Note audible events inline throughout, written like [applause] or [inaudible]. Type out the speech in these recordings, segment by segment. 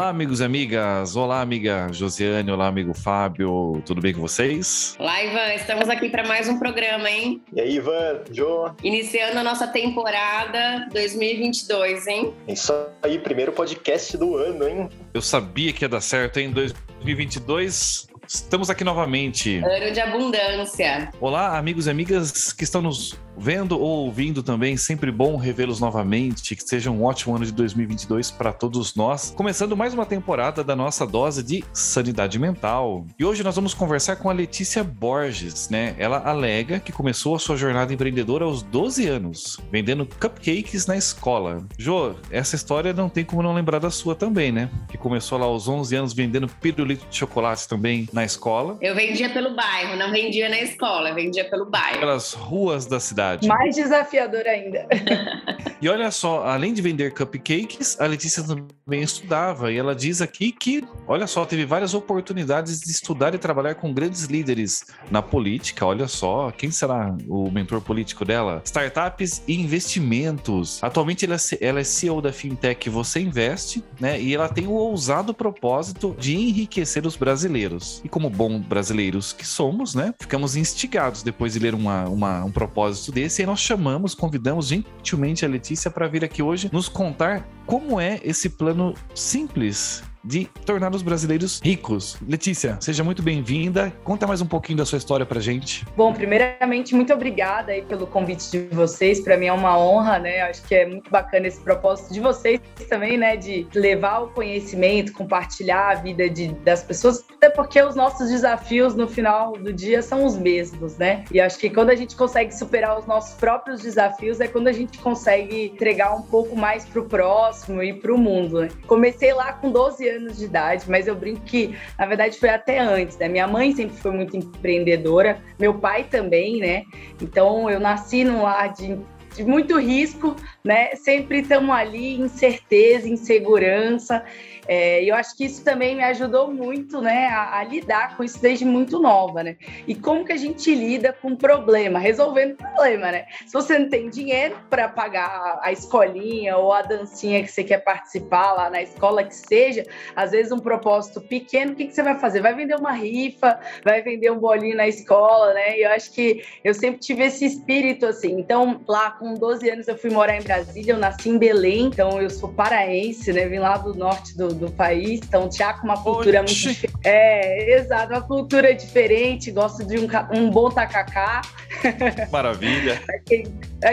Olá, amigos e amigas. Olá, amiga Josiane. Olá, amigo Fábio. Tudo bem com vocês? Olá, Ivan. Estamos aqui para mais um programa, hein? E aí, Ivan, Jô? Iniciando a nossa temporada 2022, hein? Isso aí, primeiro podcast do ano, hein? Eu sabia que ia dar certo, hein? 2022 Estamos aqui novamente. Ano de abundância. Olá, amigos e amigas que estão nos vendo ou ouvindo também. Sempre bom revê-los novamente. Que seja um ótimo ano de 2022 para todos nós. Começando mais uma temporada da nossa dose de sanidade mental. E hoje nós vamos conversar com a Letícia Borges, né? Ela alega que começou a sua jornada empreendedora aos 12 anos, vendendo cupcakes na escola. Jô, essa história não tem como não lembrar da sua também, né? Que começou lá aos 11 anos vendendo pirulito de chocolate também na escola. Eu vendia pelo bairro, não vendia na escola, vendia pelo bairro. Pelas ruas da cidade. Mais desafiador ainda. e olha só, além de vender cupcakes, a Letícia também estudava. E ela diz aqui que, olha só, teve várias oportunidades de estudar e trabalhar com grandes líderes na política. Olha só, quem será o mentor político dela? Startups e investimentos. Atualmente ela é, ela é CEO da fintech Você Investe, né? E ela tem o ousado propósito de enriquecer os brasileiros. E como bons brasileiros que somos, né? Ficamos instigados depois de ler uma, uma, um propósito desse e nós chamamos, convidamos gentilmente a Letícia para vir aqui hoje nos contar como é esse plano simples de tornar os brasileiros ricos. Letícia, seja muito bem-vinda. Conta mais um pouquinho da sua história pra gente. Bom, primeiramente, muito obrigada aí pelo convite de vocês. Para mim é uma honra, né? Acho que é muito bacana esse propósito de vocês também, né? De levar o conhecimento, compartilhar a vida de, das pessoas, até porque os nossos desafios no final do dia são os mesmos, né? E acho que quando a gente consegue superar os nossos próprios desafios é quando a gente consegue entregar um pouco mais pro próximo e pro mundo. Né? Comecei lá com 12 anos de idade, mas eu brinco que, na verdade, foi até antes, né? Minha mãe sempre foi muito empreendedora, meu pai também, né? Então, eu nasci num lar de de muito risco, né? Sempre estamos ali, incerteza, insegurança. É, eu acho que isso também me ajudou muito, né, a, a, lidar com isso desde muito nova, né? E como que a gente lida com problema, resolvendo problema, né? Se você não tem dinheiro para pagar a escolinha ou a dancinha que você quer participar lá na escola que seja, às vezes um propósito pequeno, o que, que você vai fazer? Vai vender uma rifa, vai vender um bolinho na escola, né? E eu acho que eu sempre tive esse espírito assim. Então, lá com 12 anos eu fui morar em Brasília, eu nasci em Belém, então eu sou paraense, né? Vim lá do norte do, do país, então com uma cultura Oxi. muito diferente. É, exato, uma cultura diferente, gosto de um, um bom tacacá. [laughs] Maravilha. para quem,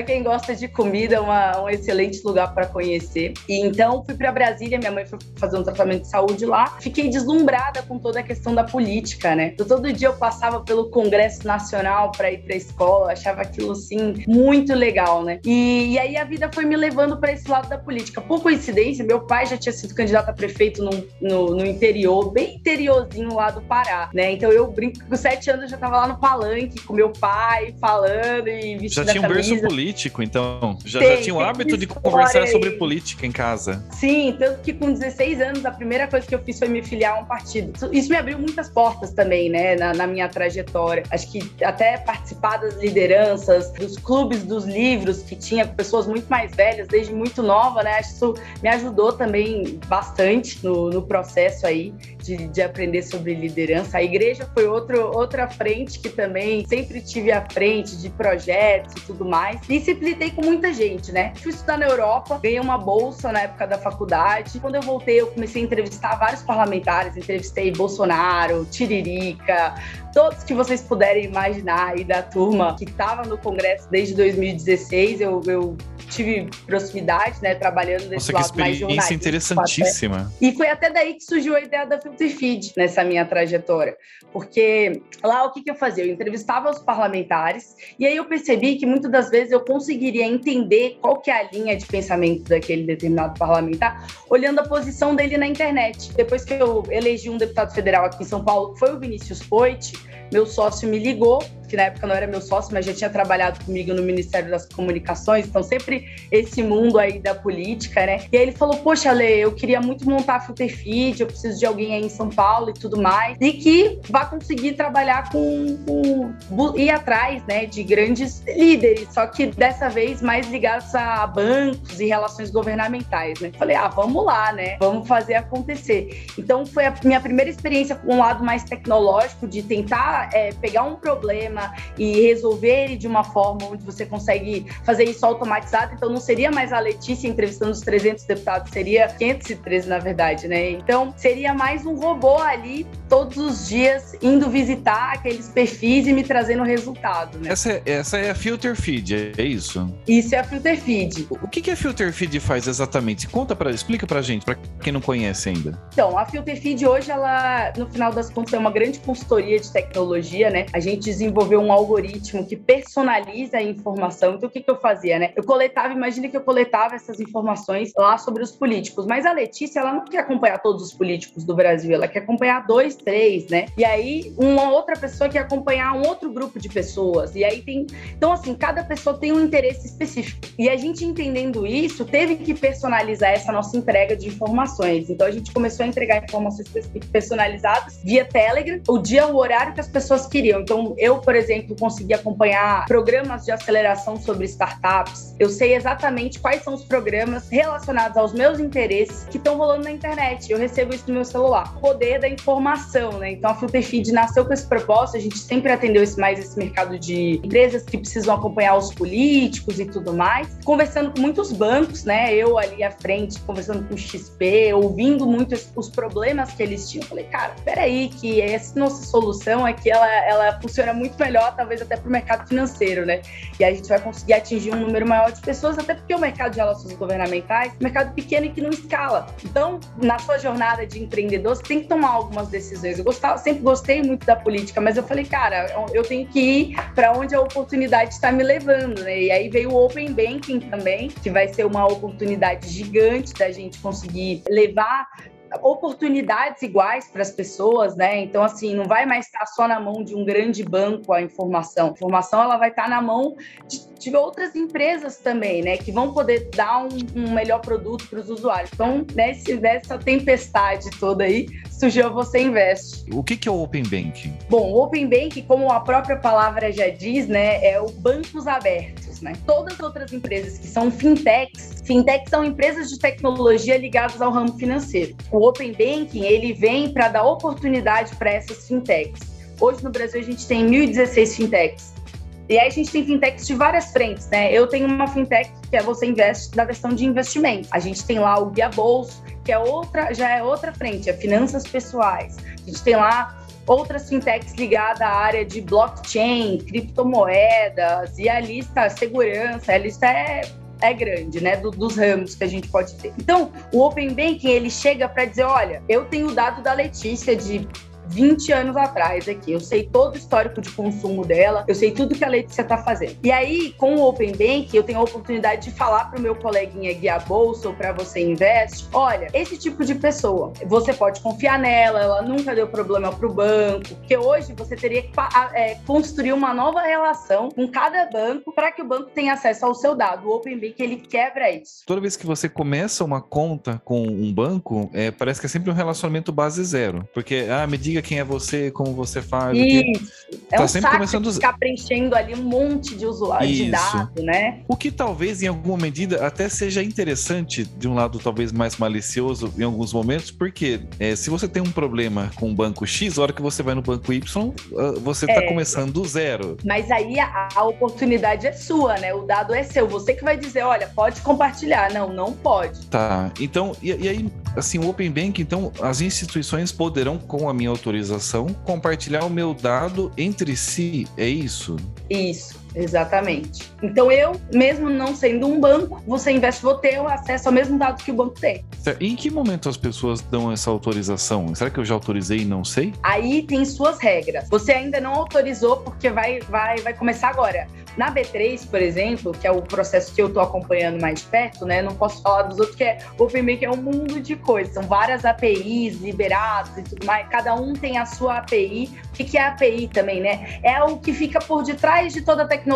quem, gosta de comida, uma, um excelente lugar para conhecer. E então fui para Brasília, minha mãe foi fazer um tratamento de saúde lá. Fiquei deslumbrada com toda a questão da política, né? Então, todo dia eu passava pelo Congresso Nacional para ir para a escola, achava aquilo assim muito legal, né? E, e aí a vida foi me levando para esse lado da política. Por coincidência, meu pai já tinha sido candidato a prefeito no, no, no interior, bem interiorzinho lá do Pará, né? Então eu brinco com sete anos eu já estava lá no palanque com meu pai falando e vestindo Já tinha um berço político, então. Já, tem, já tinha o hábito de conversar aí. sobre política em casa. Sim, tanto que com 16 anos a primeira coisa que eu fiz foi me filiar a um partido. Isso me abriu muitas portas também, né, na, na minha trajetória. Acho que até participar das lideranças, dos clubes dos livros que tinha pessoas muito mais velhas, desde muito nova, né? Isso me ajudou também bastante no, no processo aí de, de aprender sobre liderança. A igreja foi outro, outra frente que também sempre tive à frente de projetos e tudo mais. E sempre lidei com muita gente, né? Fui estudar na Europa, ganhei uma bolsa na época da faculdade. Quando eu voltei, eu comecei a entrevistar vários parlamentares. Entrevistei Bolsonaro, Tiririca, todos que vocês puderem imaginar aí da turma que estava no Congresso desde 2016. Eu, eu tive proximidade, né, trabalhando desse Nossa, lado mais jornalístico. interessantíssima. E foi até daí que surgiu a ideia da Feed nessa minha trajetória. Porque lá o que, que eu fazia? Eu entrevistava os parlamentares e aí eu percebi que muitas das vezes eu conseguiria entender qual que é a linha de pensamento daquele determinado parlamentar olhando a posição dele na internet. Depois que eu elegi um deputado federal aqui em São Paulo, que foi o Vinícius Poit, meu sócio me ligou que na época não era meu sócio, mas já tinha trabalhado comigo no Ministério das Comunicações, então sempre esse mundo aí da política, né? E aí ele falou: Poxa, Lê, eu queria muito montar a Feed, eu preciso de alguém aí em São Paulo e tudo mais, e que vá conseguir trabalhar com, com ir atrás, né, de grandes líderes, só que dessa vez mais ligados a bancos e relações governamentais, né? Falei: Ah, vamos lá, né? Vamos fazer acontecer. Então foi a minha primeira experiência com um lado mais tecnológico de tentar é, pegar um problema e resolver ele de uma forma onde você consegue fazer isso automatizado. Então não seria mais a Letícia entrevistando os 300 deputados, seria 513 na verdade, né? Então seria mais um robô ali todos os dias indo visitar aqueles perfis e me trazendo resultado, né? Essa é, essa é a Filter Feed, é isso? Isso é a Filter Feed. O que, que a Filter Feed faz exatamente? Conta para, explica pra gente, para quem não conhece ainda. Então, a Filter Feed hoje, ela, no final das contas, é uma grande consultoria de tecnologia, né? A gente um algoritmo que personaliza a informação. Então, o que, que eu fazia, né? Eu coletava, imagina que eu coletava essas informações lá sobre os políticos, mas a Letícia, ela não quer acompanhar todos os políticos do Brasil, ela quer acompanhar dois, três, né? E aí, uma outra pessoa quer acompanhar um outro grupo de pessoas. E aí tem. Então, assim, cada pessoa tem um interesse específico. E a gente entendendo isso, teve que personalizar essa nossa entrega de informações. Então, a gente começou a entregar informações personalizadas via Telegram, o dia, o horário que as pessoas queriam. Então, eu, por exemplo, consegui acompanhar programas de aceleração sobre startups. Eu sei exatamente quais são os programas relacionados aos meus interesses que estão rolando na internet. Eu recebo isso no meu celular. O poder da informação, né? Então, a Filter Feed nasceu com esse propósito. A gente sempre atendeu mais esse mercado de empresas que precisam acompanhar os políticos e tudo mais. Conversando com muitos bancos, né? Eu ali à frente, conversando com o XP, ouvindo muito os problemas que eles tinham. falei, cara, peraí, que essa nossa solução que ela, ela funciona muito melhor, talvez até para o mercado financeiro, né? E a gente vai conseguir atingir um número maior de pessoas, até porque o mercado de relações governamentais é um mercado pequeno e que não escala. Então, na sua jornada de empreendedor, você tem que tomar algumas decisões. Eu gostava, sempre gostei muito da política, mas eu falei, cara, eu tenho que ir para onde a oportunidade está me levando, né? E aí veio o Open Banking também, que vai ser uma oportunidade gigante da gente conseguir levar oportunidades iguais para as pessoas, né? Então, assim, não vai mais estar só na mão de um grande banco a informação. A informação ela vai estar na mão de, de outras empresas também, né? Que vão poder dar um, um melhor produto para os usuários. Então, nesse, nessa tempestade toda aí, surgiu Você Investe. O que, que é o Open Banking? Bom, o Open Banking, como a própria palavra já diz, né? É o bancos abertos, né? Todas as outras empresas que são fintechs, fintechs são empresas de tecnologia ligadas ao ramo financeiro o Open Banking ele vem para dar oportunidade para essas fintechs. Hoje no Brasil a gente tem 1.016 fintechs. E aí a gente tem fintechs de várias frentes, né? Eu tenho uma fintech que é você investe da versão de investimento. A gente tem lá o Guia Bolso, que é outra, já é outra frente, é finanças pessoais. A gente tem lá outras fintechs ligadas à área de blockchain, criptomoedas e a lista segurança, a lista é é grande, né? Do, dos ramos que a gente pode ter. Então, o Open Banking ele chega para dizer, olha, eu tenho o dado da Letícia de 20 anos atrás aqui. Eu sei todo o histórico de consumo dela, eu sei tudo que a Letícia está fazendo. E aí, com o Open Bank, eu tenho a oportunidade de falar para o meu coleguinha guia bolsa ou para você investe, olha, esse tipo de pessoa, você pode confiar nela, ela nunca deu problema para o banco, porque hoje você teria que é, construir uma nova relação com cada banco para que o banco tenha acesso ao seu dado. O Open Bank, ele quebra isso. Toda vez que você começa uma conta com um banco, é, parece que é sempre um relacionamento base zero, porque, ah, me diga diga quem é você, como você faz. Isso. É tá um sempre começando ficar preenchendo ali um monte de usuários de dados, né? O que talvez em alguma medida até seja interessante de um lado talvez mais malicioso em alguns momentos, porque é, se você tem um problema com o banco X, a hora que você vai no banco Y, ah, você está é. começando do zero. Mas aí a, a oportunidade é sua, né? O dado é seu. Você que vai dizer, olha, pode compartilhar. Não, não pode. Tá. Então, e, e aí, assim, o Open Bank, então, as instituições poderão, com a minha autorização, compartilhar o meu dado entre si, é isso? Isso. Exatamente. Então eu, mesmo não sendo um banco, você investe, vou ter acesso ao mesmo dado que o banco tem. E em que momento as pessoas dão essa autorização? Será que eu já autorizei e não sei? Aí tem suas regras. Você ainda não autorizou porque vai, vai, vai começar agora. Na B3, por exemplo, que é o processo que eu estou acompanhando mais de perto, né? Não posso falar dos outros, que é o OpenBank é um mundo de coisas. São várias APIs liberadas e tudo mais. Cada um tem a sua API. O que é API também, né? É o que fica por detrás de toda a tecnologia.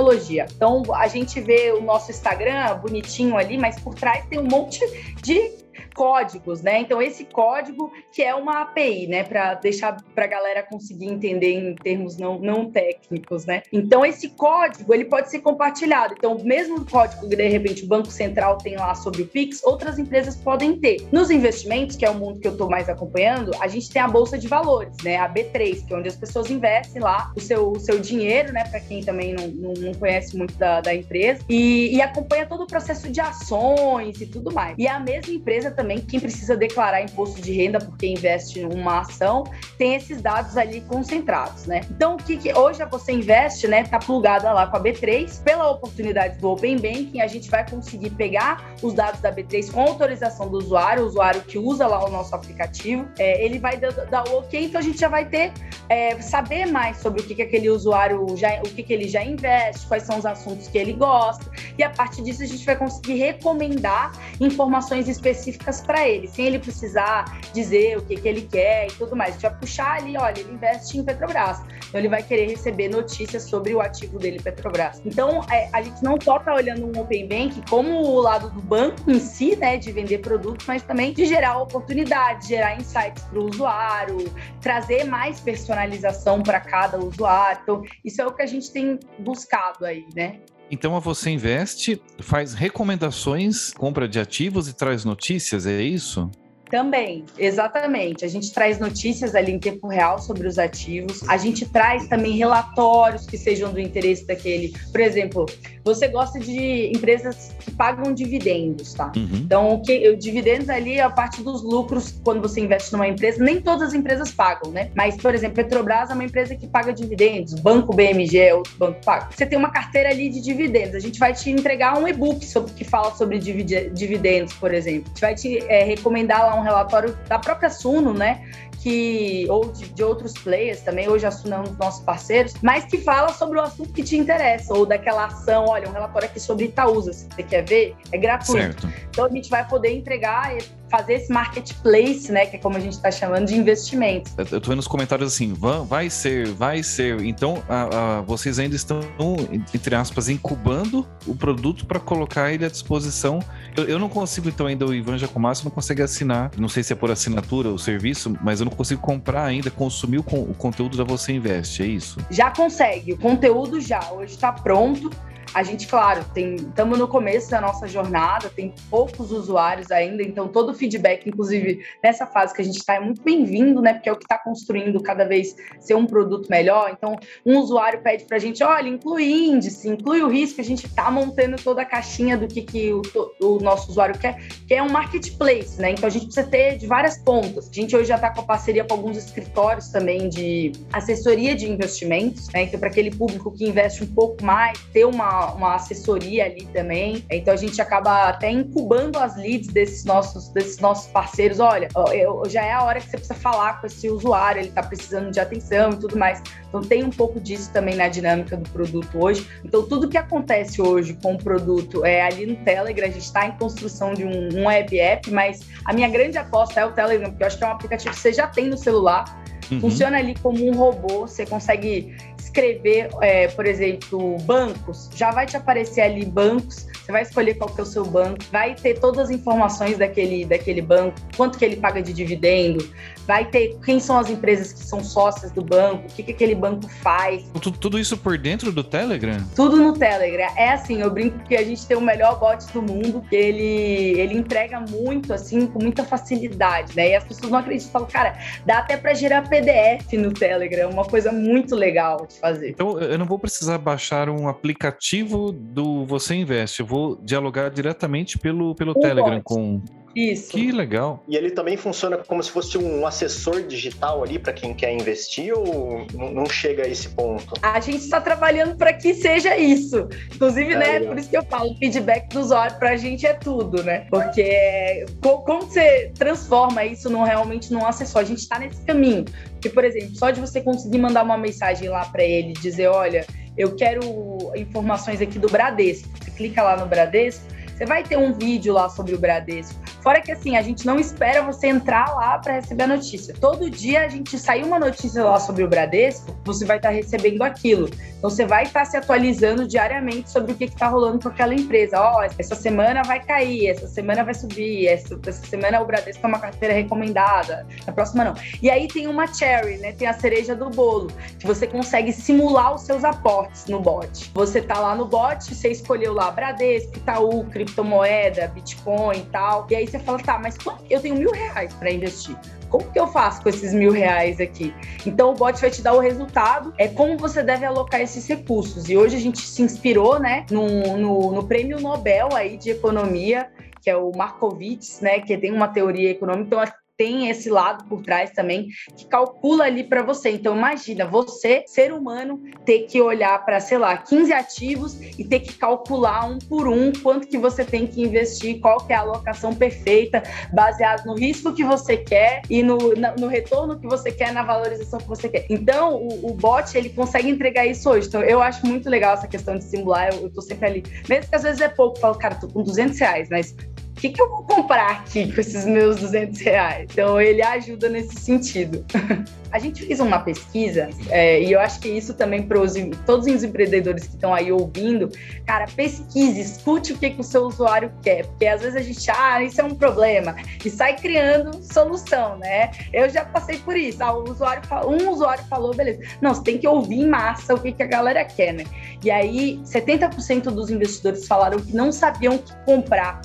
Então, a gente vê o nosso Instagram bonitinho ali, mas por trás tem um monte de códigos, né? Então, esse código que é uma API, né? Para deixar para a galera conseguir entender em termos não, não técnicos, né? Então, esse código, ele pode ser compartilhado. Então, mesmo código que, de repente, o Banco Central tem lá sobre o Pix, outras empresas podem ter. Nos investimentos, que é o mundo que eu estou mais acompanhando, a gente tem a Bolsa de Valores, né? A B3, que é onde as pessoas investem lá o seu, o seu dinheiro, né? Para quem também não, não, não, conhece muito da, da empresa, e, e acompanha todo o processo de ações e tudo mais. E a mesma empresa também, quem precisa declarar imposto de renda porque investe em uma ação, tem esses dados ali concentrados, né? Então, o que, que hoje você investe, né? Tá plugada lá com a B3. Pela oportunidade do Open Banking, a gente vai conseguir pegar os dados da B3 com autorização do usuário, o usuário que usa lá o nosso aplicativo, é, ele vai dar, dar, o ok, então a gente já vai ter, é, saber mais sobre o que, que aquele usuário já, o que, que ele já investe, quais são os assuntos que ele gosta, e a partir disso a gente vai conseguir recomendar informações específicas para ele, sem ele precisar dizer o que, que ele quer e tudo mais. A gente vai puxar ali, olha, ele investe em Petrobras. Então ele vai querer receber notícias sobre o ativo dele, Petrobras. Então é, a gente não só está olhando um Open Bank como o lado do banco em si, né, de vender produtos, mas também de gerar oportunidades, gerar insights para o usuário, trazer mais personalização para cada usuário. Então, isso é o que a gente tem buscado aí, né? Então você investe, faz recomendações, compra de ativos e traz notícias, é isso? Também, exatamente. A gente traz notícias ali em tempo real sobre os ativos. A gente traz também relatórios que sejam do interesse daquele. Por exemplo, você gosta de empresas que pagam dividendos, tá? Uhum. Então, o que o dividendos ali é a parte dos lucros quando você investe numa empresa. Nem todas as empresas pagam, né? Mas, por exemplo, Petrobras é uma empresa que paga dividendos. Banco BMG é outro banco paga. Você tem uma carteira ali de dividendos. A gente vai te entregar um e-book sobre, que fala sobre dividendos, por exemplo. A gente vai te é, recomendar lá um um relatório da própria Suno, né? Que, ou de, de outros players também, hoje a Suno é um dos nossos parceiros, mas que fala sobre o assunto que te interessa, ou daquela ação, olha, um relatório aqui sobre Itaúsa, se você quer ver, é gratuito. Certo. Então a gente vai poder entregar fazer esse marketplace, né, que é como a gente está chamando de investimentos. Eu estou vendo nos comentários assim, vai ser, vai ser. Então, a, a, vocês ainda estão, entre aspas, incubando o produto para colocar ele à disposição. Eu, eu, não consigo, então, ainda o Ivan Jacomassi não consegue assinar, não sei se é por assinatura o serviço, mas eu não consigo comprar ainda, consumir o, o conteúdo da Você Investe, é isso? Já consegue, o conteúdo já, hoje está pronto a gente, claro, estamos no começo da nossa jornada, tem poucos usuários ainda, então todo o feedback, inclusive nessa fase que a gente está, é muito bem-vindo, né? Porque é o que está construindo cada vez ser um produto melhor. Então, um usuário pede para a gente, olha, inclui índice, inclui o risco, a gente está montando toda a caixinha do que, que o, o, nosso usuário quer, que é um marketplace, né? Então a gente precisa ter de várias pontas. A gente hoje já está com a parceria com alguns escritórios também de assessoria de investimentos, né? Então, para aquele público que investe um pouco mais, ter uma uma, assessoria ali também. Então a gente acaba até incubando as leads desses nossos, desses nossos parceiros. Olha, eu, já é a hora que você precisa falar com esse usuário, ele está precisando de atenção e tudo mais. Então tem um pouco disso também na dinâmica do produto hoje. Então tudo que acontece hoje com o produto é ali no Telegram, a gente está em construção de um, um web app, mas a minha grande aposta é o Telegram, porque eu acho que é um aplicativo que você já tem no celular. Uhum. Funciona ali como um robô, você consegue escrever, é, por exemplo, bancos, já vai te aparecer ali bancos, você vai escolher qual que é o seu banco, vai ter todas as informações daquele, daquele banco, quanto que ele paga de dividendo, vai ter quem são as empresas que são sócias do banco, o que, que aquele banco faz. Tudo, tudo isso por dentro do Telegram? Tudo no Telegram. É assim, eu brinco que a gente tem o melhor bot do mundo, que ele, ele entrega muito, assim, com muita facilidade, né? E as pessoas não acreditam, falam, cara, dá até para gerar PDF no Telegram, uma coisa muito legal de fazer. Então, eu não vou precisar baixar um aplicativo do Você Investe, eu vou dialogar diretamente pelo, pelo Telegram com Isso. Que legal. E ele também funciona como se fosse um assessor digital ali para quem quer investir ou não chega a esse ponto? A gente está trabalhando para que seja isso. Inclusive, é, né, legal. por isso que eu falo, feedback do usuário para a gente é tudo, né? Porque como você transforma isso num, realmente num assessor? A gente está nesse caminho. Porque, por exemplo, só de você conseguir mandar uma mensagem lá para ele, dizer, olha, eu quero informações aqui do Bradesco. Você clica lá no Bradesco, você vai ter um vídeo lá sobre o Bradesco. Fora que assim, a gente não espera você entrar lá para receber a notícia. Todo dia a gente sai uma notícia lá sobre o Bradesco, você vai estar tá recebendo aquilo. Então você vai estar tá se atualizando diariamente sobre o que está rolando com aquela empresa. Ó, oh, essa semana vai cair, essa semana vai subir, essa, essa semana o Bradesco é uma carteira recomendada, na próxima não. E aí tem uma cherry, né? Tem a cereja do bolo, que você consegue simular os seus aportes no bot. Você tá lá no bot, você escolheu lá Bradesco, Itaú, criptomoeda, Bitcoin e tal. E aí você fala, tá, mas eu tenho mil reais para investir. Como que eu faço com esses mil reais aqui? Então o bot vai te dar o resultado, é como você deve alocar esses recursos. E hoje a gente se inspirou, né, no, no, no prêmio Nobel aí de economia que é o Markowitz, né, que tem uma teoria econômica. Então, tem esse lado por trás também que calcula ali para você. Então imagina você, ser humano, ter que olhar para, sei lá, 15 ativos e ter que calcular um por um quanto que você tem que investir, qual que é a alocação perfeita, baseado no risco que você quer e no, no retorno que você quer, na valorização que você quer. Então o, o, bot ele consegue entregar isso hoje. Então eu acho muito legal essa questão de simular. Eu, eu tô sempre ali, mesmo que às vezes é pouco, eu falo, cara, tô com 200 reais, mas que, que eu vou comprar aqui com esses meus 200 reais? Então, ele ajuda nesse sentido. [laughs] A gente fez uma pesquisa, é, e eu acho que isso também para todos os empreendedores que estão aí ouvindo, cara, pesquise, escute o que, que o seu usuário quer, porque às vezes a gente, ah, isso é um problema, e sai criando solução, né? Eu já passei por isso. Ah, usuário, um usuário falou, beleza, não, você tem que ouvir em massa o que, que a galera quer, né? E aí, 70% dos investidores falaram que não sabiam o que comprar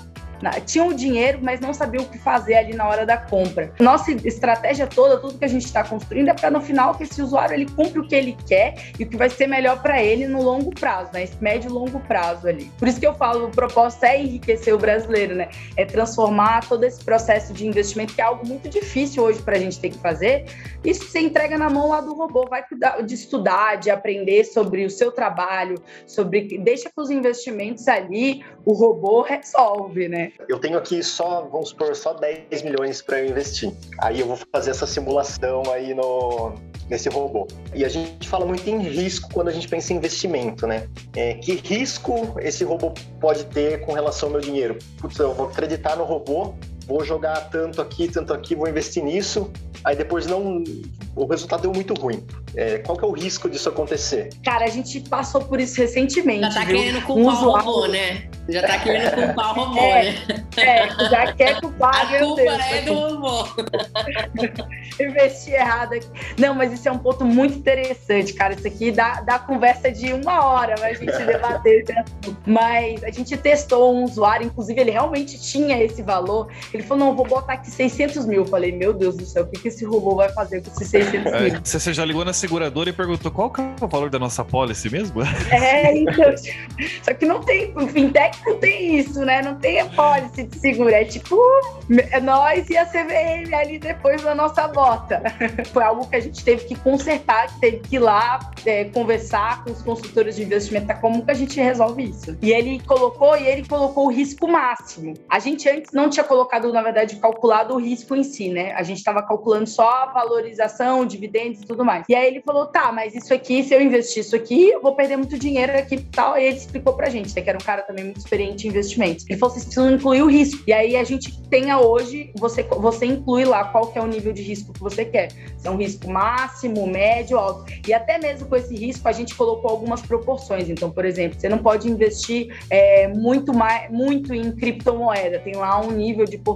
tinham o dinheiro, mas não sabiam o que fazer ali na hora da compra. Nossa estratégia toda, tudo que a gente está construindo é para no final que esse usuário ele cumpra o que ele quer e o que vai ser melhor para ele no longo prazo, né? Esse médio e longo prazo ali. Por isso que eu falo, o propósito é enriquecer o brasileiro, né? É transformar todo esse processo de investimento que é algo muito difícil hoje para a gente ter que fazer. Isso você entrega na mão lá do robô, vai cuidar de estudar, de aprender sobre o seu trabalho, sobre deixa que os investimentos ali o robô resolve, né? Eu tenho aqui só, vamos supor, só 10 milhões para investir. Aí eu vou fazer essa simulação aí no, nesse robô. E a gente fala muito em risco quando a gente pensa em investimento, né? É, que risco esse robô pode ter com relação ao meu dinheiro? Putz, eu vou acreditar no robô, vou jogar tanto aqui, tanto aqui, vou investir nisso, aí depois não. O resultado deu muito ruim. É, qual que é o risco disso acontecer? Cara, a gente passou por isso recentemente. Já tá viu? querendo culpar um usuário... o robô, né? Já tá querendo culpar o [laughs] robô, é, né? É, já quer culpar, a meu culpa Deus. é do robô. [laughs] Investir errado aqui. Não, mas isso é um ponto muito interessante, cara. Isso aqui dá, dá conversa de uma hora pra gente [laughs] debater esse assunto. Mas a gente testou um usuário, inclusive ele realmente tinha esse valor. Ele falou, não, vou botar aqui 600 mil. Eu falei, meu Deus do céu, o que, que esse robô vai fazer com esses 600 mil? É, você já ligou na seguradora e perguntou qual que é o valor da nossa policy mesmo? [laughs] É, então. Só que não tem, o fintech não tem isso, né? Não tem a policy de seguro. É tipo, é nós e a CVM ali depois da nossa bota. [laughs] Foi algo que a gente teve que consertar, que teve que ir lá é, conversar com os consultores de investimento, tá? como que a gente resolve isso. E ele colocou, e ele colocou o risco máximo. A gente antes não tinha colocado, na verdade, calculado o risco em si, né? A gente estava calculando só a valorização, dividendos e tudo mais. E aí ele falou, tá, mas isso aqui, se eu investir isso aqui, eu vou perder muito dinheiro aqui e tal. E ele explicou pra gente, né, que era um cara também muito experiente em investimentos. Ele falou, vocês precisam incluir o risco. E aí a gente tenha hoje, você, você inclui lá qual que é o nível de risco que você quer. Se é um risco máximo, médio, alto. E até mesmo com esse risco, a gente colocou algumas proporções. Então, por exemplo, você não pode investir é, muito, mais, muito em criptomoeda. Tem lá um nível de porcentagem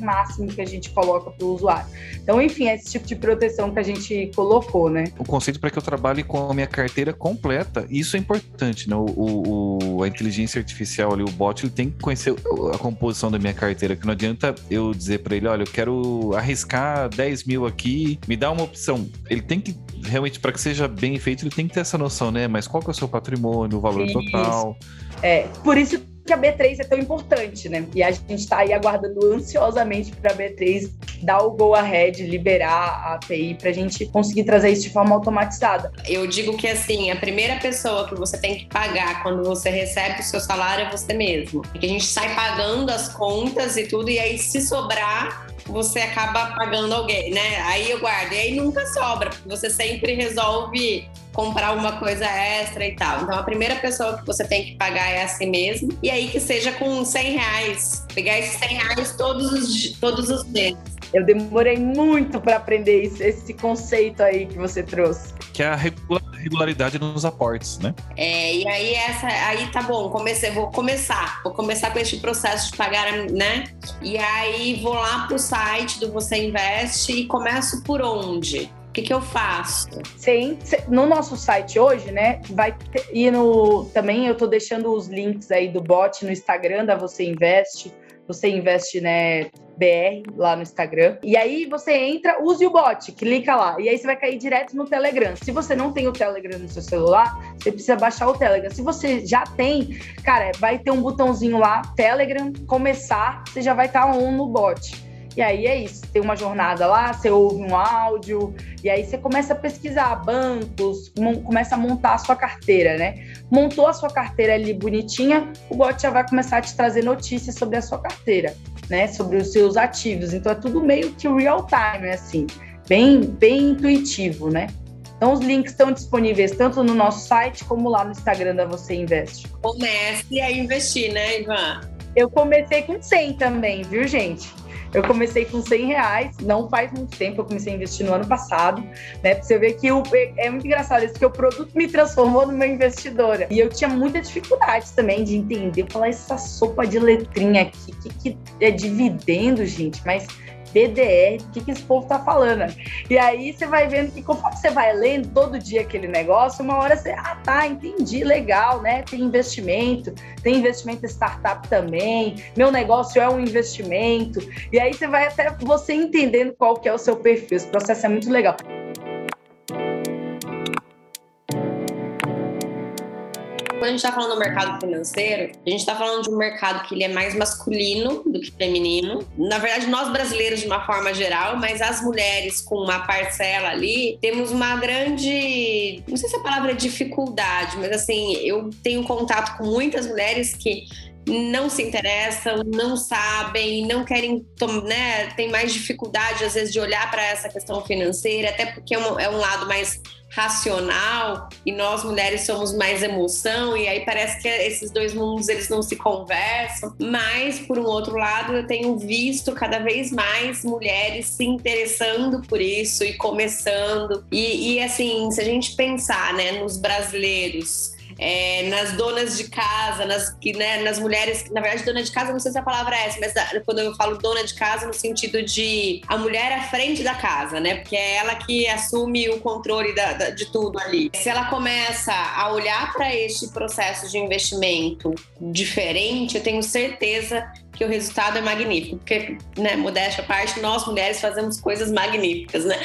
máximo que a gente coloca para o usuário. Então, enfim, é esse tipo de proteção que a gente colocou, né? O conceito para que eu trabalhe com a minha carteira completa, isso é importante, né? O, o, a inteligência artificial ali, o bot, ele tem que conhecer a composição da minha carteira, que não adianta eu dizer para ele, olha, eu quero arriscar 10 mil aqui, me dá uma opção. Ele tem que realmente, para que seja bem feito, ele tem que ter essa noção, né? Mas qual que é o seu patrimônio, o valor total? É, por isso que a B3 é tão importante, né? E a gente está aí aguardando ansiosamente para a B3 dar o go ahead, liberar a API para a gente conseguir trazer isso de forma automatizada. Eu digo que assim, a primeira pessoa que você tem que pagar quando você recebe o seu salário é você mesmo. Porque a gente sai pagando as contas e tudo, e aí se sobrar, você acaba pagando alguém, né? Aí eu guardo. E aí nunca sobra, porque você sempre resolve comprar uma coisa extra e tal. Então a primeira pessoa que você tem que pagar é a si mesmo. E aí que seja com 100 reais. Pegar esses 100 reais todos os, todos os meses. Eu demorei muito para aprender isso, esse conceito aí que você trouxe. Que é a regularidade nos aportes, né? É, e aí essa, aí tá bom, comecei, vou começar, vou começar com este processo de pagar, né? E aí vou lá pro site do Você Investe e começo por onde? Que, que eu faço? Sim, no nosso site hoje, né, vai ter, e no também eu tô deixando os links aí do bot no Instagram da Você Investe, Você Investe, né, BR lá no Instagram. E aí você entra, use o bot, clica lá. E aí você vai cair direto no Telegram. Se você não tem o Telegram no seu celular, você precisa baixar o Telegram. Se você já tem, cara, vai ter um botãozinho lá, Telegram, começar, você já vai estar tá on no bot. E aí é isso, tem uma jornada lá, você ouve um áudio, e aí você começa a pesquisar bancos, começa a montar a sua carteira, né? Montou a sua carteira ali bonitinha, o bot já vai começar a te trazer notícias sobre a sua carteira, né? Sobre os seus ativos. Então é tudo meio que real time, assim, bem, bem intuitivo, né? Então, os links estão disponíveis tanto no nosso site como lá no Instagram da Você Investe. Comece a investir, né, Ivan? Eu comecei com 100 também, viu, gente? Eu comecei com 100 reais, não faz muito tempo, eu comecei a investir no ano passado, né? Pra você ver que o, é muito engraçado isso, que o produto me transformou numa investidora. E eu tinha muita dificuldade também de entender, falar essa sopa de letrinha aqui, que, que é dividendo, gente, mas BDR, o que, que esse povo tá falando? E aí você vai vendo que conforme você vai lendo todo dia aquele negócio, uma hora você, ah, tá, entendi, legal, né? Tem investimento, tem investimento em startup também, meu negócio é um investimento. E aí você vai até você entendendo qual que é o seu perfil. Esse processo é muito legal. Quando a gente está falando do mercado financeiro, a gente está falando de um mercado que ele é mais masculino do que feminino. Na verdade, nós brasileiros de uma forma geral, mas as mulheres com uma parcela ali, temos uma grande, não sei se a palavra é dificuldade, mas assim, eu tenho contato com muitas mulheres que não se interessam, não sabem, não querem, né, tem mais dificuldade às vezes de olhar para essa questão financeira, até porque é um, é um lado mais racional e nós mulheres somos mais emoção e aí parece que esses dois mundos eles não se conversam. Mas por um outro lado, eu tenho visto cada vez mais mulheres se interessando por isso e começando. E, e assim, se a gente pensar, né, nos brasileiros é, nas donas de casa, nas, que, né, nas mulheres. Na verdade, dona de casa, não sei se a palavra é essa, mas quando eu falo dona de casa, no sentido de a mulher à frente da casa, né? Porque é ela que assume o controle da, da, de tudo ali. Se ela começa a olhar para este processo de investimento diferente, eu tenho certeza que o resultado é magnífico. Porque, né, modéstia à parte, nós mulheres fazemos coisas magníficas, né?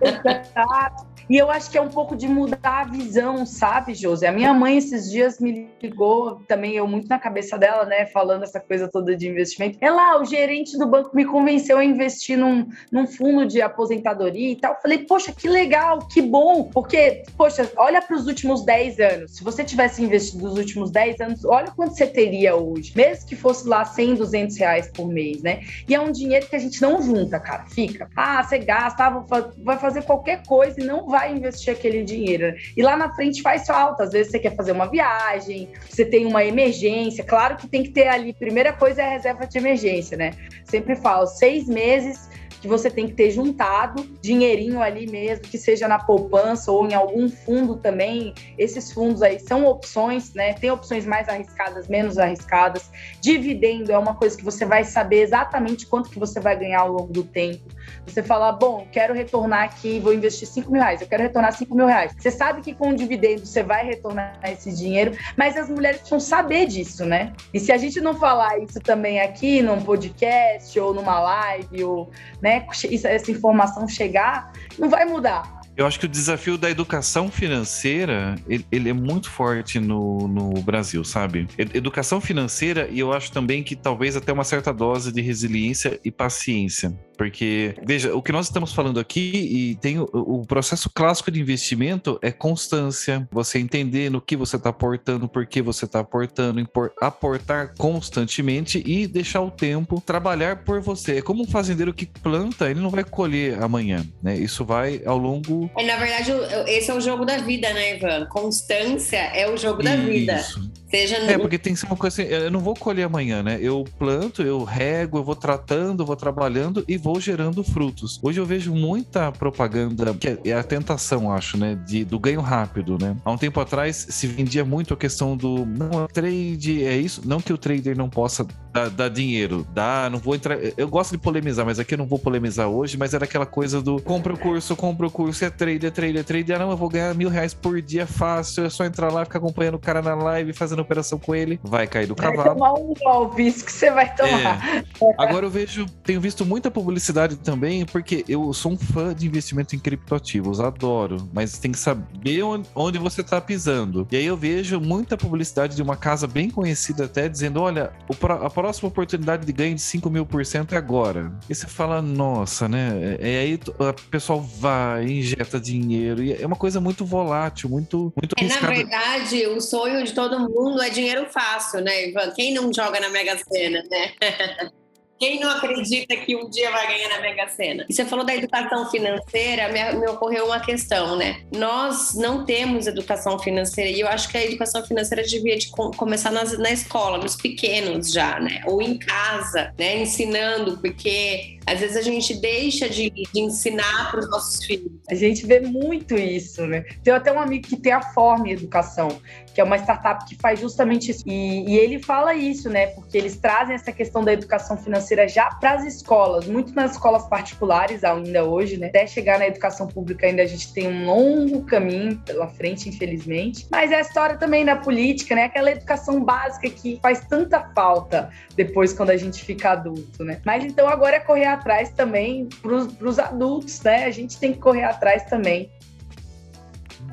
Exato. [laughs] E eu acho que é um pouco de mudar a visão, sabe, José? A minha mãe esses dias me ligou, também eu muito na cabeça dela, né, falando essa coisa toda de investimento. Ela, o gerente do banco me convenceu a investir num, num fundo de aposentadoria e tal. Eu falei, poxa, que legal, que bom. Porque, poxa, olha para os últimos 10 anos. Se você tivesse investido nos últimos 10 anos, olha quanto você teria hoje. Mesmo que fosse lá 100, 200 reais por mês, né? E é um dinheiro que a gente não junta, cara. Fica. Ah, você gasta, ah, vai fazer qualquer coisa e não vai vai investir aquele dinheiro. E lá na frente faz falta. Às vezes você quer fazer uma viagem, você tem uma emergência. Claro que tem que ter ali, primeira coisa é a reserva de emergência, né? Sempre falo, seis meses que você tem que ter juntado dinheirinho ali mesmo, que seja na poupança ou em algum fundo também. Esses fundos aí são opções, né? Tem opções mais arriscadas, menos arriscadas. Dividendo é uma coisa que você vai saber exatamente quanto que você vai ganhar ao longo do tempo. Você fala, bom, quero retornar aqui, vou investir 5 mil reais, eu quero retornar 5 mil reais. Você sabe que com o dividendo você vai retornar esse dinheiro, mas as mulheres precisam saber disso, né? E se a gente não falar isso também aqui num podcast ou numa live, ou, né, essa informação chegar, não vai mudar Eu acho que o desafio da educação financeira, ele, ele é muito forte no, no Brasil, sabe? Educação financeira e eu acho também que talvez até uma certa dose de resiliência e paciência. Porque, veja, o que nós estamos falando aqui, e tem o, o processo clássico de investimento é constância, você entender no que você está aportando, por que você está aportando, aportar constantemente e deixar o tempo trabalhar por você. É como um fazendeiro que planta, ele não vai colher amanhã, né? Isso vai ao longo. É, na verdade, esse é o jogo da vida, né, Ivan? Constância é o jogo da vida. Seja no... É, porque tem que ser uma coisa assim, eu não vou colher amanhã, né? Eu planto, eu rego, eu vou tratando, vou trabalhando e vou gerando frutos. Hoje eu vejo muita propaganda, que é a tentação, acho, né? De, do ganho rápido, né? Há um tempo atrás se vendia muito a questão do não, trade é isso. Não que o trader não possa dar, dar dinheiro, dá, não vou entrar. Eu gosto de polemizar, mas aqui eu não vou polemizar hoje, mas era aquela coisa do compra o curso, compra o curso, é trader, é trader, é trader. Ah, não, eu vou ganhar mil reais por dia fácil, é só entrar lá, ficar acompanhando o cara na live, fazendo operação com ele, vai cair do cavalo. Vai tomar um golpe, isso que você vai tomar. É. Agora eu vejo, tenho visto muita publicidade também, porque eu sou um fã de investimento em criptoativos, adoro, mas tem que saber onde, onde você está pisando. E aí eu vejo muita publicidade de uma casa bem conhecida até dizendo: olha, a próxima oportunidade de ganho de 5 mil por cento é agora. E você fala, nossa, né? E aí o pessoal vai, injeta dinheiro, e é uma coisa muito volátil, muito, muito é, Na verdade, o sonho de todo mundo é dinheiro fácil, né, Ivan? Quem não joga na Mega Sena, né? [laughs] Quem não acredita que um dia vai ganhar na Mega Sena? E você falou da educação financeira, me, me, ocorreu uma questão, né? Nós não temos educação financeira e eu acho que a educação financeira devia de com, começar nas, na escola, nos pequenos já, né? Ou em casa, né? Ensinando, porque às vezes a gente deixa de, de ensinar para os nossos filhos. A gente vê muito isso, né? Tem até um amigo que tem a Forma Educação, que é uma startup que faz justamente isso. E, e, ele fala isso, né? Porque eles trazem essa questão da educação financeira já para as escolas, muito nas escolas particulares ainda hoje, né? Até chegar na educação pública ainda a gente tem um longo caminho pela frente, infelizmente. Mas é a história também da política, né? Aquela educação básica que faz tanta falta depois quando a gente fica adulto, né? Mas então agora é correr atrás também para os adultos, né? A gente tem que correr atrás também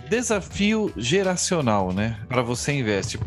desafio geracional, né? Para você investe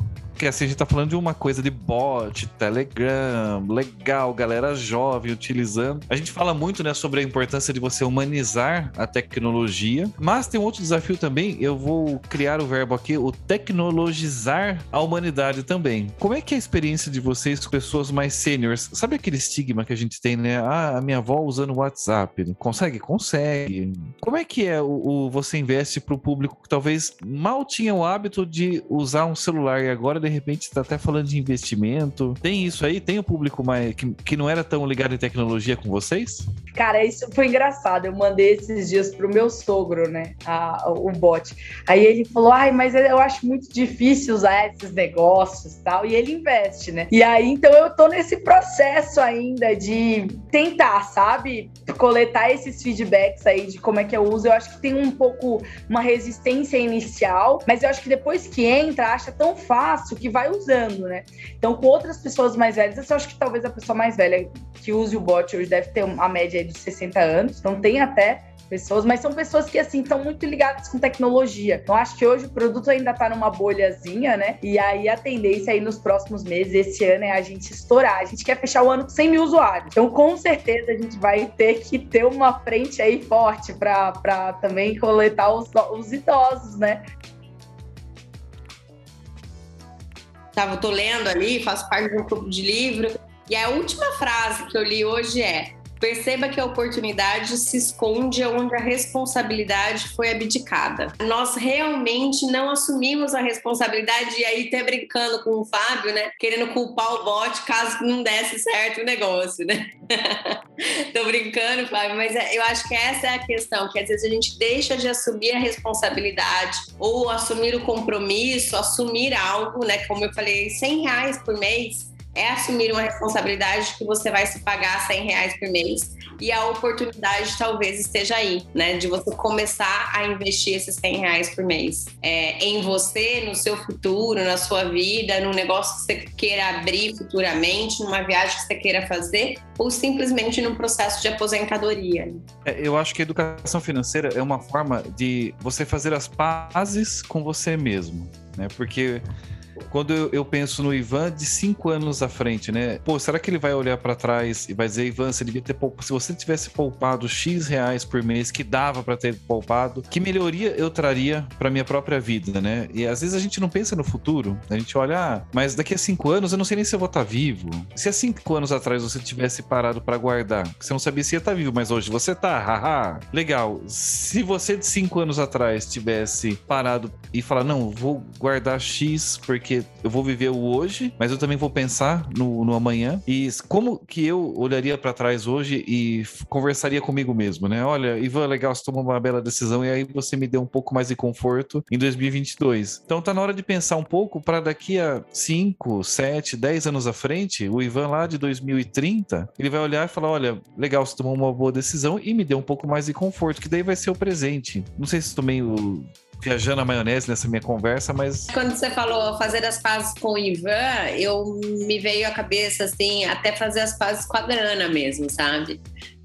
porque assim, a gente tá falando de uma coisa de bot, Telegram, legal, galera jovem utilizando. A gente fala muito, né, sobre a importância de você humanizar a tecnologia, mas tem um outro desafio também, eu vou criar o verbo aqui, o tecnologizar a humanidade também. Como é que é a experiência de vocês com pessoas mais seniors? Sabe aquele estigma que a gente tem, né? Ah, a minha avó usando o WhatsApp. Consegue? Consegue. Como é que é o, o você investe para o público que talvez mal tinha o hábito de usar um celular e agora de repente está até falando de investimento. Tem isso aí? Tem o público mais que, que não era tão ligado em tecnologia com vocês? Cara, isso foi engraçado. Eu mandei esses dias pro meu sogro, né? A, o bot. Aí ele falou: ai, mas eu acho muito difícil usar esses negócios tal. E ele investe, né? E aí, então, eu tô nesse processo ainda de tentar, sabe? Coletar esses feedbacks aí de como é que eu uso. Eu acho que tem um pouco uma resistência inicial, mas eu acho que depois que entra, acha tão fácil que vai usando, né? Então, com outras pessoas mais velhas, eu acho que talvez a pessoa mais velha que use o bot hoje deve ter a média dos 60 anos, então tem até pessoas, mas são pessoas que, assim, estão muito ligadas com tecnologia. Então, acho que hoje o produto ainda está numa bolhazinha, né? E aí a tendência aí nos próximos meses, esse ano, é a gente estourar. A gente quer fechar o ano com 100 mil usuários. Então, com certeza, a gente vai ter que ter uma frente aí forte para também coletar os, os idosos, né? Tava, tô lendo ali, faço parte de um grupo de livro, e a última frase que eu li hoje é: Perceba que a oportunidade se esconde onde a responsabilidade foi abdicada. Nós realmente não assumimos a responsabilidade, e aí até brincando com o Fábio, né? Querendo culpar o bot caso não desse certo o negócio, né? [laughs] Tô brincando, Fábio, mas é, eu acho que essa é a questão, que às vezes a gente deixa de assumir a responsabilidade ou assumir o compromisso, assumir algo, né? Como eu falei, 100 reais por mês é assumir uma responsabilidade que você vai se pagar 100 reais por mês e a oportunidade talvez esteja aí, né? De você começar a investir esses 100 reais por mês é, em você, no seu futuro, na sua vida, no negócio que você queira abrir futuramente, numa viagem que você queira fazer, ou simplesmente no processo de aposentadoria. É, eu acho que a educação financeira é uma forma de você fazer as pazes com você mesmo, né? Porque quando eu, eu, penso no Ivan de cinco anos à frente, né? Pô, será que ele vai olhar para trás e vai dizer, Ivan, você devia ter poupado, se você tivesse poupado X reais por mês que dava para ter poupado, que melhoria eu traria para minha própria vida, né? E às vezes a gente não pensa no futuro, a gente olha, ah, mas daqui a cinco anos eu não sei nem se eu vou estar tá vivo. Se há cinco anos atrás você tivesse parado para guardar, você não sabia se ia estar tá vivo, mas hoje você tá, haha, legal. Se você de cinco anos atrás tivesse parado e falar, não, vou guardar X porque porque eu vou viver o hoje, mas eu também vou pensar no, no amanhã. E como que eu olharia para trás hoje e conversaria comigo mesmo, né? Olha, Ivan, legal, você tomou uma bela decisão e aí você me deu um pouco mais de conforto em 2022. Então tá na hora de pensar um pouco para daqui a 5, 7, 10 anos à frente, o Ivan lá de 2030, ele vai olhar e falar: olha, legal, você tomou uma boa decisão e me deu um pouco mais de conforto, que daí vai ser o presente. Não sei se estou meio viajando a maionese nessa minha conversa, mas. Quando você falou fazer as pazes com o Ivan, eu me veio à cabeça, assim, até fazer as pazes com a grana mesmo, sabe?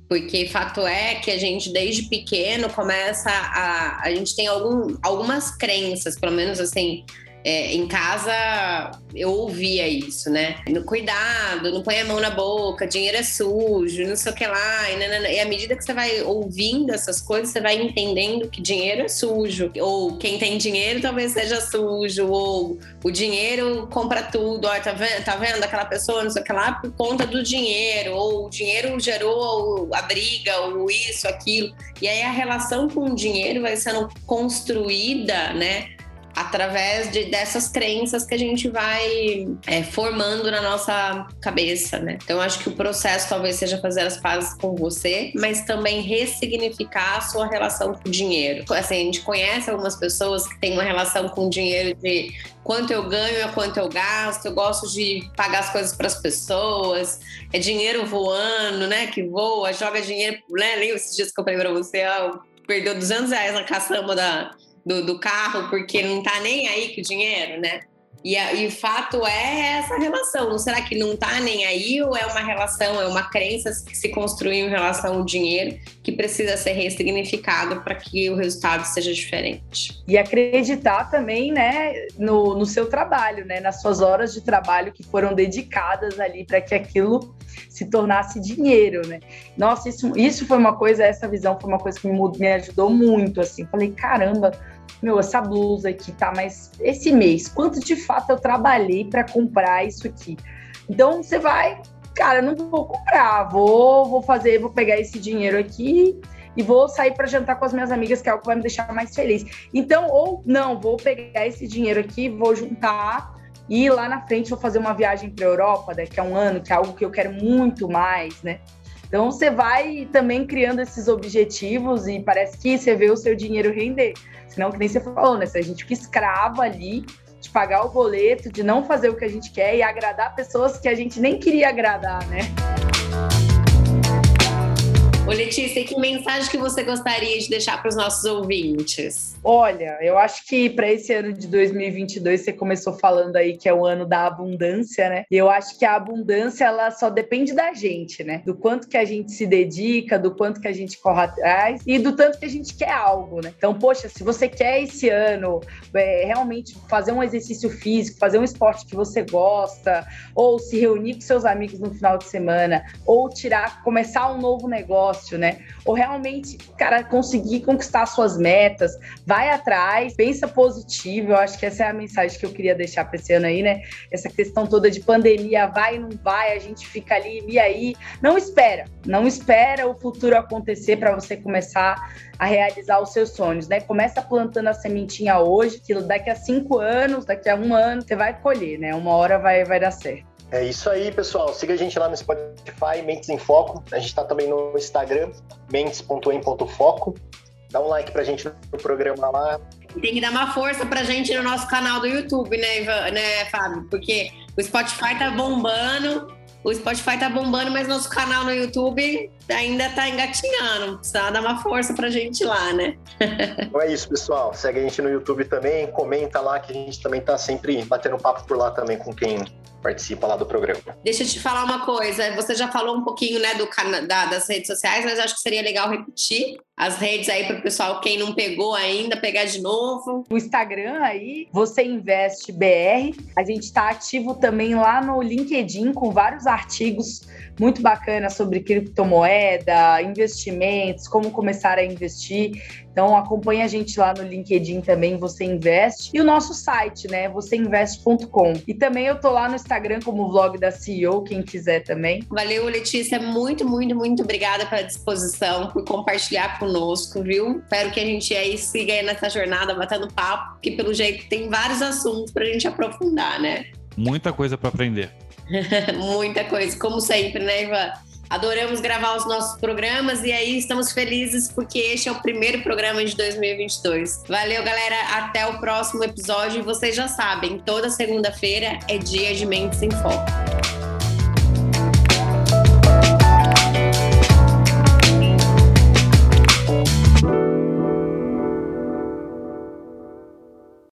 Porque fato é que a gente, desde pequeno, começa a. A gente tem algum, algumas crenças, pelo menos assim, é, em casa eu ouvia isso, né? No cuidado, não põe a mão na boca, dinheiro é sujo, não sei o que lá. E, nanana. e à medida que você vai ouvindo essas coisas, você vai entendendo que dinheiro é sujo. Ou quem tem dinheiro talvez seja sujo. Ou o dinheiro compra tudo. Ó, tá vendo, tá vendo aquela pessoa, não sei o que lá, por conta do dinheiro. Ou o dinheiro gerou a briga, ou isso, aquilo. E aí a relação com o dinheiro vai sendo construída, né? Através de, dessas crenças que a gente vai é, formando na nossa cabeça, né? Então, acho que o processo talvez seja fazer as pazes com você, mas também ressignificar a sua relação com o dinheiro. Assim, a gente conhece algumas pessoas que têm uma relação com o dinheiro de quanto eu ganho é quanto eu gasto, eu gosto de pagar as coisas para as pessoas, é dinheiro voando, né? Que voa, joga dinheiro, né? Lembra esses dias que eu falei para você, ó, perdeu 200 reais na caçamba da do, do carro porque não tá nem aí com o dinheiro, né? E, a, e, o fato é essa relação. Será que não tá nem aí ou é uma relação, é uma crença que se construiu em relação ao dinheiro que precisa ser ressignificado para que o resultado seja diferente? E acreditar também, né, no, no seu trabalho, né, nas suas horas de trabalho que foram dedicadas ali para que aquilo se tornasse dinheiro, né? Nossa, isso, isso foi uma coisa, essa visão foi uma coisa que me, me ajudou muito, assim. Falei, caramba, meu, essa blusa aqui tá, mas esse mês, quanto de fato eu trabalhei para comprar isso aqui? Então você vai, cara, não vou comprar, vou, vou fazer, vou pegar esse dinheiro aqui e vou sair para jantar com as minhas amigas, que é algo que vai me deixar mais feliz. Então, ou não, vou pegar esse dinheiro aqui, vou juntar e lá na frente vou fazer uma viagem para Europa daqui a um ano, que é algo que eu quero muito mais, né? Então você vai também criando esses objetivos e parece que você vê o seu dinheiro render. Senão, que nem você falou, né? Se a gente fica escravo ali de pagar o boleto, de não fazer o que a gente quer e agradar pessoas que a gente nem queria agradar, né? Ô, Letícia, que mensagem que você gostaria de deixar para os nossos ouvintes? Olha, eu acho que para esse ano de 2022 você começou falando aí que é o ano da abundância, né? E eu acho que a abundância ela só depende da gente, né? Do quanto que a gente se dedica, do quanto que a gente corre atrás e do tanto que a gente quer algo, né? Então, poxa, se você quer esse ano é, realmente fazer um exercício físico, fazer um esporte que você gosta, ou se reunir com seus amigos no final de semana, ou tirar, começar um novo negócio né? Ou realmente, cara, conseguir conquistar suas metas, vai atrás, pensa positivo. Eu acho que essa é a mensagem que eu queria deixar para esse ano aí, né? Essa questão toda de pandemia, vai, não vai, a gente fica ali, e aí? Não espera, não espera o futuro acontecer para você começar a realizar os seus sonhos, né? Começa plantando a sementinha hoje, que daqui a cinco anos, daqui a um ano, você vai colher, né? Uma hora vai, vai dar certo. É isso aí, pessoal. Siga a gente lá no Spotify, Mentes em Foco. A gente está também no Instagram, mentes.em.foco. Dá um like pra gente no programa lá. Tem que dar uma força pra gente no nosso canal do YouTube, né, Ivan, né Fábio? Porque O Spotify tá bombando. O Spotify tá bombando, mas nosso canal no YouTube ainda tá engatinhando. Precisa dar uma força pra gente lá, né? [laughs] então é isso, pessoal. Segue a gente no YouTube também, comenta lá que a gente também tá sempre batendo papo por lá também com quem participa lá do programa. Deixa eu te falar uma coisa. Você já falou um pouquinho, né, do da, das redes sociais, mas acho que seria legal repetir as redes aí para o pessoal, quem não pegou ainda, pegar de novo. O Instagram aí, você investe BR. A gente está ativo também lá no LinkedIn com vários artigos muito bacanas sobre criptomoeda, investimentos, como começar a investir. Então acompanha a gente lá no LinkedIn também, você investe. E o nosso site, né, vocêinveste.com. E também eu tô lá no Instagram como vlog da CEO, quem quiser também. Valeu, Letícia, muito, muito, muito obrigada pela disposição, por compartilhar conosco, viu? Espero que a gente aí siga aí nessa jornada batendo papo, que pelo jeito tem vários assuntos pra gente aprofundar, né? Muita coisa para aprender. [laughs] Muita coisa, como sempre, né, Ivan? Adoramos gravar os nossos programas e aí estamos felizes porque este é o primeiro programa de 2022. Valeu, galera. Até o próximo episódio. E vocês já sabem, toda segunda-feira é dia de Mentes em Foco.